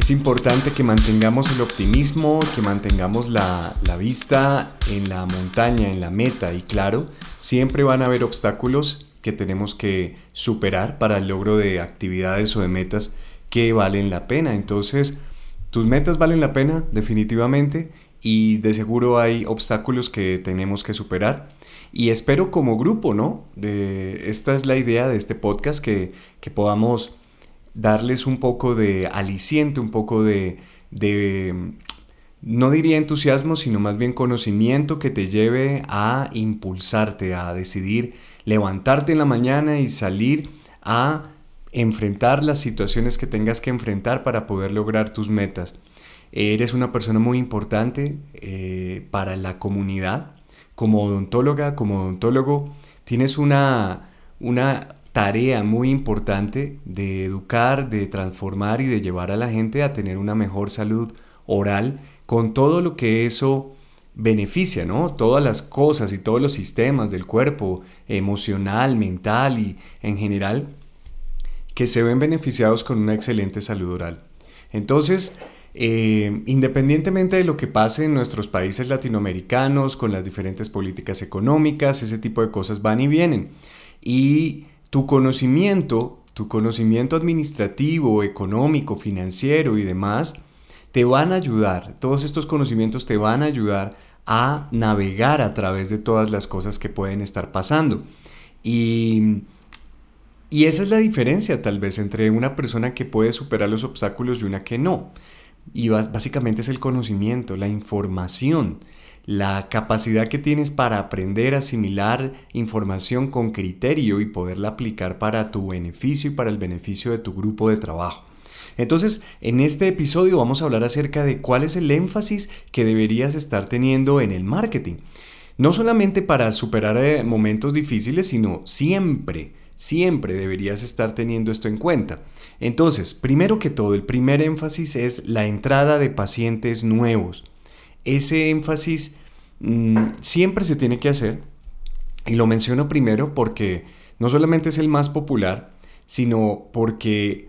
es importante que mantengamos el optimismo, que mantengamos la, vista en la montaña, en la meta y claro, siempre van a haber obstáculos que tenemos que superar para el logro de actividades o de metas que valen la pena. Entonces, tus metas valen la pena definitivamente y de seguro hay obstáculos que tenemos que superar. Y espero como grupo, ¿no? De, esta es la idea de este podcast, que, que podamos darles un poco de aliciente, un poco de, no diría entusiasmo, sino más bien conocimiento que te lleve a impulsarte, a decidir levantarte en la mañana y salir a enfrentar las situaciones que tengas que enfrentar para poder lograr tus metas. Eres una persona muy importante eh, para la comunidad. Como odontóloga, como odontólogo, tienes una, una tarea muy importante de educar, de transformar y de llevar a la gente a tener una mejor salud oral con todo lo que eso beneficia, ¿no? Todas las cosas y todos los sistemas del cuerpo, emocional, mental y en general, que se ven beneficiados con una excelente salud oral. Entonces, eh, independientemente de lo que pase en nuestros países latinoamericanos, con las diferentes políticas económicas, ese tipo de cosas van y vienen. Y tu conocimiento, tu conocimiento administrativo, económico, financiero y demás, te van a ayudar, todos estos conocimientos te van a ayudar a navegar a través de todas las cosas que pueden estar pasando. Y, y esa es la diferencia tal vez entre una persona que puede superar los obstáculos y una que no. Y básicamente es el conocimiento, la información la capacidad que tienes para aprender, asimilar información con criterio y poderla aplicar para tu beneficio y para el beneficio de tu grupo de trabajo. Entonces, en este episodio vamos a hablar acerca de cuál es el énfasis que deberías estar teniendo en el marketing. No solamente para superar eh, momentos difíciles, sino siempre, siempre deberías estar teniendo esto en cuenta. Entonces, primero que todo, el primer énfasis es la entrada de pacientes nuevos ese énfasis mm, siempre se tiene que hacer. Y lo menciono primero porque no solamente es el más popular, sino porque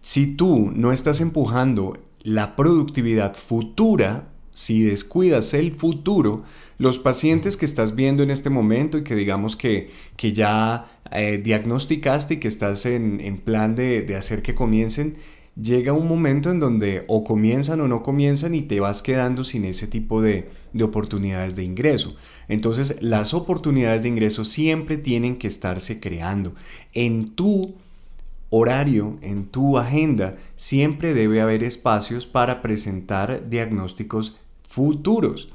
si tú no estás empujando la productividad futura, si descuidas el futuro, los pacientes que estás viendo en este momento y que digamos que, que ya eh, diagnosticaste y que estás en, plan de, de hacer que comiencen, llega un momento en donde o comienzan o no comienzan y te vas quedando sin ese tipo de, oportunidades de ingreso. Entonces las oportunidades de ingreso siempre tienen que estarse creando. En tu horario, en tu agenda, siempre debe haber espacios para presentar diagnósticos futuros.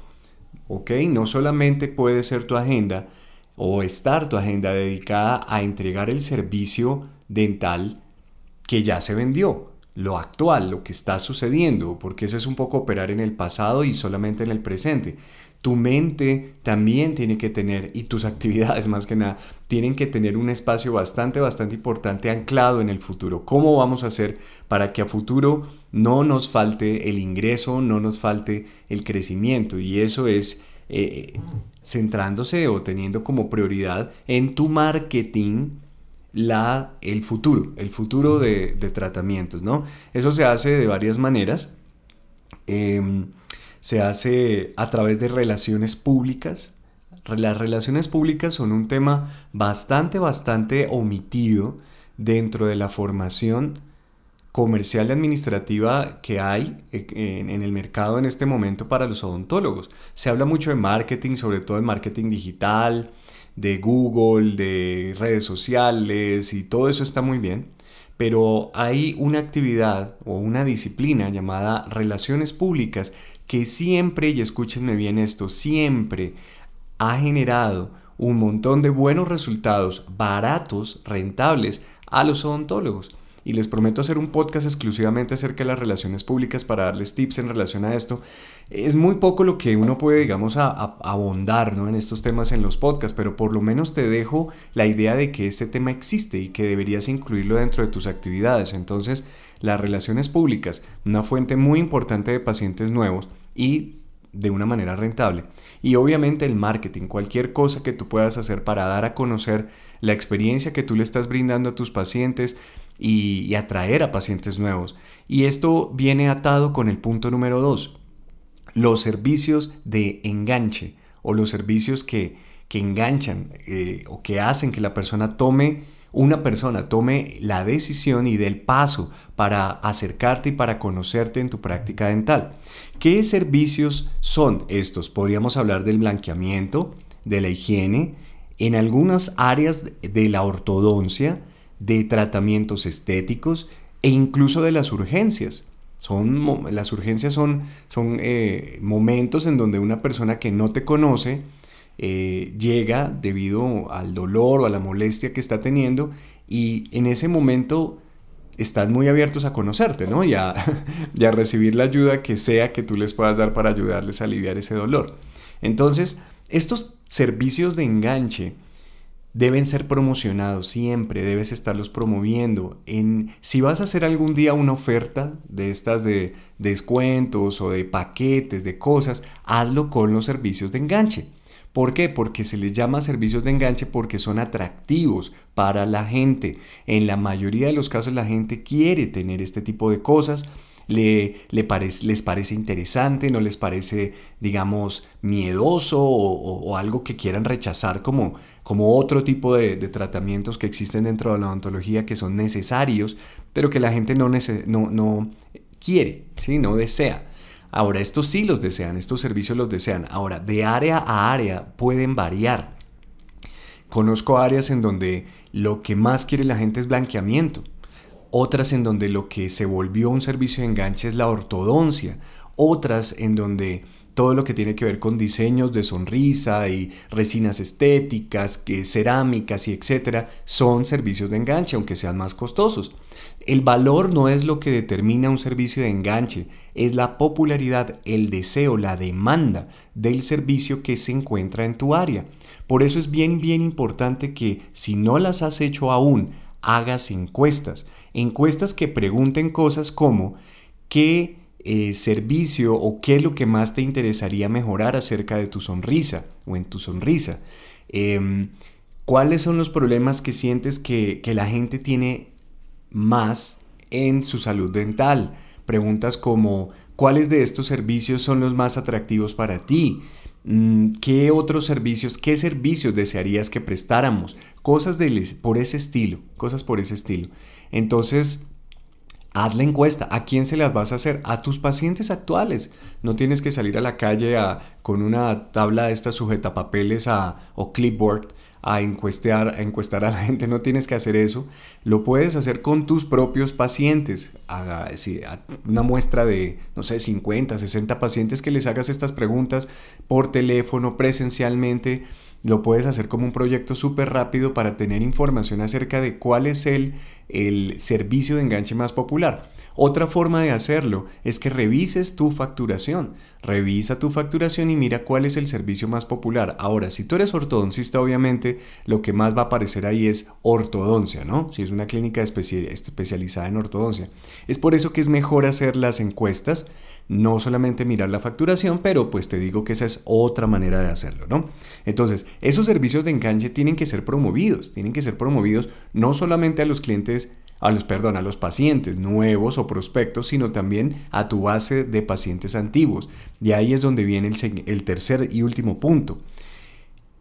¿Ok? No solamente puede ser tu agenda o estar tu agenda dedicada a entregar el servicio dental que ya se vendió lo actual, lo que está sucediendo, porque eso es un poco operar en el pasado y solamente en el presente. Tu mente también tiene que tener, y tus actividades más que nada, tienen que tener un espacio bastante, bastante importante anclado en el futuro. ¿Cómo vamos a hacer para que a futuro no nos falte el ingreso, no nos falte el crecimiento? Y eso es eh, centrándose o teniendo como prioridad en tu marketing la, el futuro, el futuro de, tratamientos, ¿no? Eso se hace de varias maneras. Em, se hace a través de relaciones públicas. Las relaciones públicas son un tema bastante, bastante omitido dentro de la formación comercial y administrativa que hay en, en, el mercado en este momento para los odontólogos. Se habla mucho de marketing, sobre todo de marketing digital, de Google, de redes sociales y todo eso está muy bien, pero hay una actividad o una disciplina llamada relaciones públicas que siempre, y escúchenme bien esto, siempre ha generado un montón de buenos resultados baratos, rentables a los odontólogos. Y les prometo hacer un podcast exclusivamente acerca de las relaciones públicas para darles tips en relación a esto. Es muy poco lo que uno puede, digamos, a, abondar ¿no? en estos temas en los podcasts, pero por lo menos te dejo la idea de que este tema existe y que deberías incluirlo dentro de tus actividades. Entonces, las relaciones públicas, una fuente muy importante de pacientes nuevos y de una manera rentable. Y obviamente el marketing, cualquier cosa que tú puedas hacer para dar a conocer la experiencia que tú le estás brindando a tus pacientes y, atraer a pacientes nuevos. Y esto viene atado con el punto número dos, los servicios de enganche o los servicios que, que enganchan eh, o que hacen que la persona tome una persona tome la decisión y dé el paso para acercarte y para conocerte en tu práctica dental. ¿Qué servicios son estos? Podríamos hablar del blanqueamiento, de la higiene, en algunas áreas de la ortodoncia, de tratamientos estéticos e incluso de las urgencias. Son, las urgencias son, son eh, momentos en donde una persona que no te conoce, eh, llega debido al dolor o a la molestia que está teniendo y en ese momento están muy abiertos a conocerte, ¿no? Y a, y a recibir la ayuda que sea que tú les puedas dar para ayudarles a aliviar ese dolor. Entonces, estos servicios de enganche deben ser promocionados siempre, debes estarlos promoviendo. En, si vas a hacer algún día una oferta de estas de descuentos o de paquetes, de cosas, hazlo con los servicios de enganche. ¿Por qué? Porque se les llama servicios de enganche porque son atractivos para la gente. En la mayoría de los casos la gente quiere tener este tipo de cosas. Le, les parece interesante, no les parece, digamos, miedoso o, algo que quieran rechazar como, como otro tipo de, tratamientos que existen dentro de la odontología que son necesarios, pero que la gente no, no, no quiere, ¿sí? no desea. Ahora, estos sí los desean, estos servicios los desean. Ahora, de área a área pueden variar. Conozco áreas en donde lo que más quiere la gente es blanqueamiento. Otras en donde lo que se volvió un servicio de enganche es la ortodoncia. Otras en donde todo lo que tiene que ver con diseños de sonrisa y resinas estéticas, que cerámicas y etcétera, son servicios de enganche, aunque sean más costosos. El valor no es lo que determina un servicio de enganche, es la popularidad, el deseo, la demanda del servicio que se encuentra en tu área. Por eso es bien, bien importante que si no las has hecho aún, hagas encuestas. Encuestas que pregunten cosas como ¿qué eh, servicio o qué es lo que más te interesaría mejorar acerca de tu sonrisa o en tu sonrisa. Em, ¿Cuáles son los problemas que sientes que, que la gente tiene más en su salud dental? Preguntas como ¿cuáles de estos servicios son los más atractivos para ti? Mm, ¿Qué otros servicios, qué servicios desearías que prestáramos? Cosas por ese estilo, cosas por ese estilo. Entonces, Haz la encuesta. ¿A quién se las vas a hacer? A tus pacientes actuales. No tienes que salir a la calle con una tabla de estas sujetapapeles a, o clipboard a encuestar, a encuestar a la gente. No tienes que hacer eso. Lo puedes hacer con tus propios pacientes. A, una muestra de, no sé, 50, 60 pacientes que les hagas estas preguntas por teléfono, presencialmente lo puedes hacer como un proyecto súper rápido para tener información acerca de cuál es el, el servicio de enganche más popular. Otra forma de hacerlo es que revises tu facturación. Revisa tu facturación y mira cuál es el servicio más popular. Ahora, si tú eres ortodoncista, obviamente lo que más va a aparecer ahí es ortodoncia, ¿no? Si es una clínica especializada en ortodoncia. Es por eso que es mejor hacer las encuestas no solamente mirar la facturación, pero pues te digo que esa es otra manera de hacerlo, ¿no? Entonces, esos servicios de enganche tienen que ser promovidos, tienen que ser promovidos no solamente a los clientes, a los, perdón, a los pacientes nuevos o prospectos, sino también a tu base de pacientes antiguos. Y ahí es donde viene el, tercer y último punto.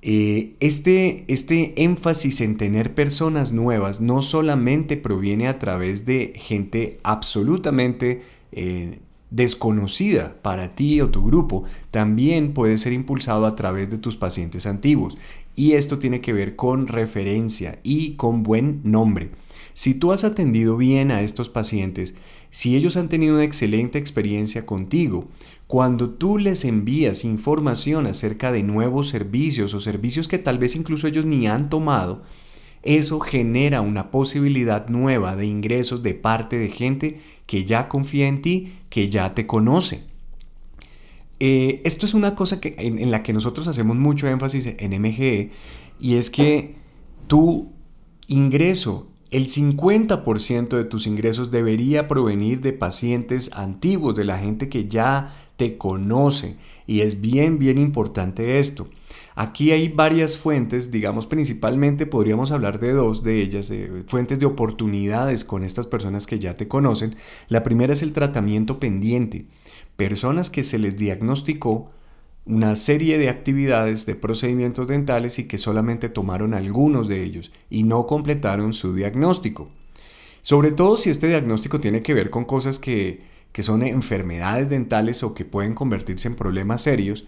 Eh, este, este énfasis en tener personas nuevas no solamente proviene a través de gente absolutamente eh, desconocida para ti o tu grupo, también puede ser impulsado a través de tus pacientes antiguos. Y esto tiene que ver con referencia y con buen nombre. Si tú has atendido bien a estos pacientes, si ellos han tenido una excelente experiencia contigo, cuando tú les envías información acerca de nuevos servicios o servicios que tal vez incluso ellos ni han tomado, eso genera una posibilidad nueva de ingresos de parte de gente que ya confía en ti, que ya te conoce. Eh, esto es una cosa que, en, la que nosotros hacemos mucho énfasis en MGE y es que tu ingreso, el 50% de tus ingresos debería provenir de pacientes antiguos, de la gente que ya te conoce. Y es bien, bien importante esto. Aquí hay varias fuentes, digamos principalmente podríamos hablar de dos de ellas, fuentes de oportunidades con estas personas que ya te conocen. La primera es el tratamiento pendiente. Personas que se les diagnosticó una serie de actividades de procedimientos dentales y que solamente tomaron algunos de ellos y no completaron su diagnóstico. Sobre todo si este diagnóstico tiene que ver con cosas que, son enfermedades dentales o que pueden convertirse en problemas serios,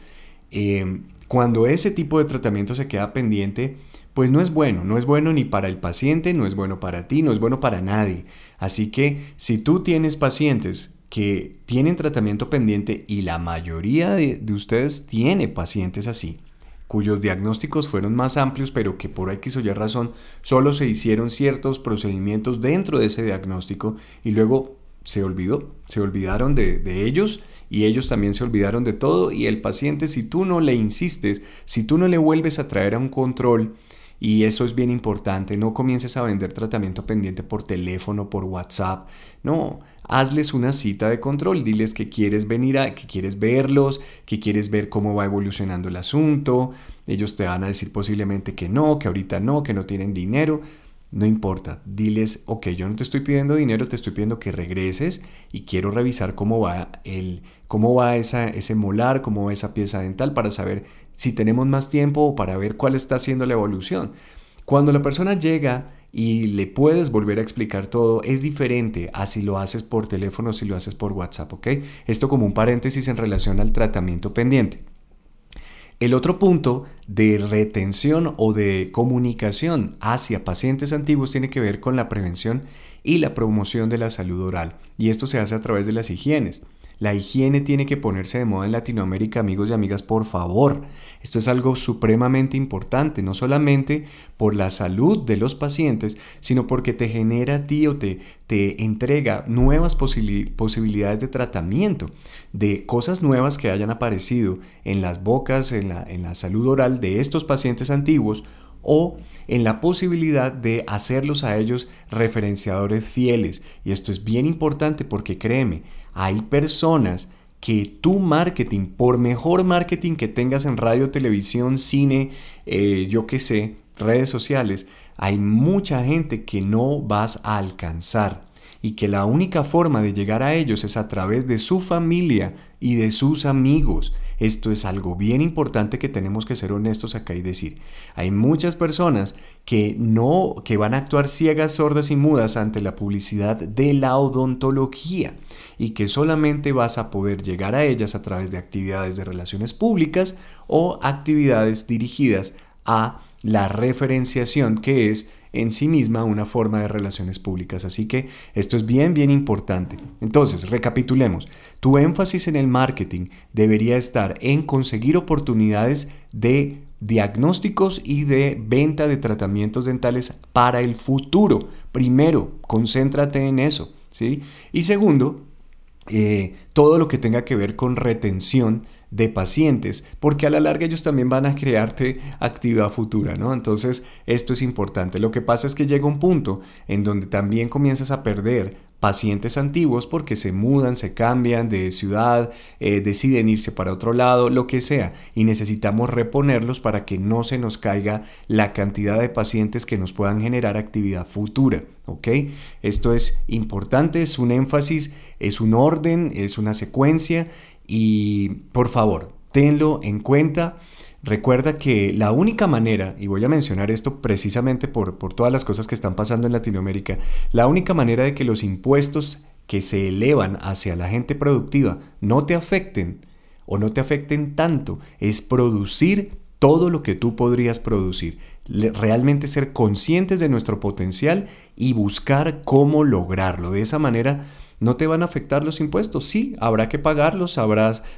eh, cuando ese tipo de tratamiento se queda pendiente, pues no es bueno, no es bueno ni para el paciente, no es bueno para ti, no es bueno para nadie. Así que si tú tienes pacientes que tienen tratamiento pendiente y la mayoría de, ustedes tiene pacientes así, cuyos diagnósticos fueron más amplios, pero que por X o Y razón solo se hicieron ciertos procedimientos dentro de ese diagnóstico y luego se olvidó, se olvidaron de, de, ellos y ellos también se olvidaron de todo y el paciente si tú no le insistes, si tú no le vuelves a traer a un control, y eso es bien importante, no comiences a vender tratamiento pendiente por teléfono, por WhatsApp, no, hazles una cita de control, diles que quieres venir a, que quieres verlos, que quieres ver cómo va evolucionando el asunto, ellos te van a decir posiblemente que no, que ahorita no, que no tienen dinero, no importa, diles, ok, yo no te estoy pidiendo dinero, te estoy pidiendo que regreses y quiero revisar cómo va el, cómo va ese molar, cómo va esa pieza dental para saber si tenemos más tiempo o para ver cuál está haciendo la evolución. Cuando la persona llega y le puedes volver a explicar todo, es diferente a si lo haces por teléfono o si lo haces por WhatsApp, ¿ok? Esto como un paréntesis en relación al tratamiento pendiente. El otro punto de retención o de comunicación hacia pacientes antiguos tiene que ver con la prevención y la promoción de la salud oral. Y esto se hace a través de las higienes. La higiene tiene que ponerse de moda en Latinoamérica, amigos y amigas, por favor. Esto es algo supremamente importante, no solamente por la salud de los pacientes, sino porque te genera a ti o te, te entrega nuevas posibilidades de tratamiento, de cosas nuevas que hayan aparecido en las bocas, en la, en la salud oral de estos pacientes antiguos o en la posibilidad de hacerlos a ellos referenciadores fieles. Y esto es bien importante porque créeme, hay personas que tu marketing, por mejor marketing que tengas en radio, televisión, cine, eh, yo qué sé, redes sociales, hay mucha gente que no vas a alcanzar y que la única forma de llegar a ellos es a través de su familia y de sus amigos. Esto es algo bien importante que tenemos que ser honestos acá y decir. Hay muchas personas que no que van a actuar ciegas, sordas y mudas ante la publicidad de la odontología y que solamente vas a poder llegar a ellas a través de actividades de relaciones públicas o actividades dirigidas a la referenciación que es en sí misma una forma de relaciones públicas. Así que esto es bien, bien importante. Entonces, recapitulemos. Tu énfasis en el marketing debería estar en conseguir oportunidades de diagnósticos y de venta de tratamientos dentales para el futuro. Primero, concéntrate en eso. ¿sí? Y segundo, eh, todo lo que tenga que ver con retención de pacientes, porque a la larga ellos también van a crearte actividad futura, ¿no? Entonces, esto es importante. Lo que pasa es que llega un punto en donde también comienzas a perder pacientes antiguos porque se mudan, se cambian de ciudad, eh, deciden irse para otro lado, lo que sea, y necesitamos reponerlos para que no se nos caiga la cantidad de pacientes que nos puedan generar actividad futura, ¿ok? Esto es importante, es un énfasis, es un orden, es una secuencia y por favor, tenlo en cuenta. Recuerda que la única manera, y voy a mencionar esto precisamente por, por todas las cosas que están pasando en Latinoamérica, la única manera de que los impuestos que se elevan hacia la gente productiva no te afecten o no te afecten tanto es producir todo lo que tú podrías producir. Realmente ser conscientes de nuestro potencial y buscar cómo lograrlo. De esa manera ¿No te van a afectar los impuestos? Sí, habrá que pagarlos,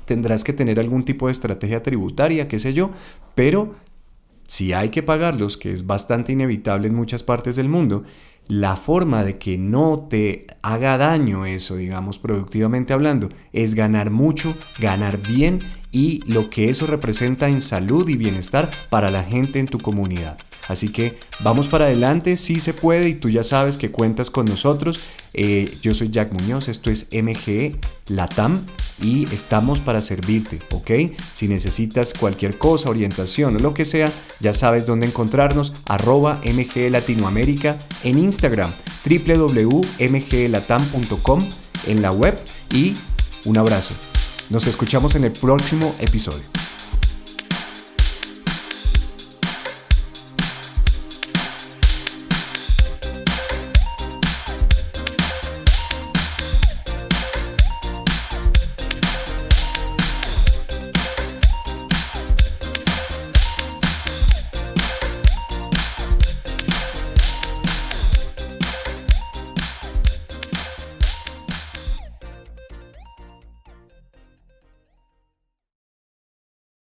tendrás que tener algún tipo de estrategia tributaria, qué sé yo, pero si hay que pagarlos, que es bastante inevitable en muchas partes del mundo, la forma de que no te haga daño eso, digamos, productivamente hablando, es ganar mucho, ganar bien y lo que eso representa en salud y bienestar para la gente en tu comunidad. Así que vamos para adelante, si se puede y tú ya sabes que cuentas con nosotros. Eh, yo soy Jack Muñoz, esto es MGE Latam y estamos para servirte, ¿ok? Si necesitas cualquier cosa, orientación o lo que sea, ya sabes dónde encontrarnos, arroba MGE Latinoamérica en Instagram, www.mgelatam.com en la web y un abrazo. Nos escuchamos en el próximo episodio.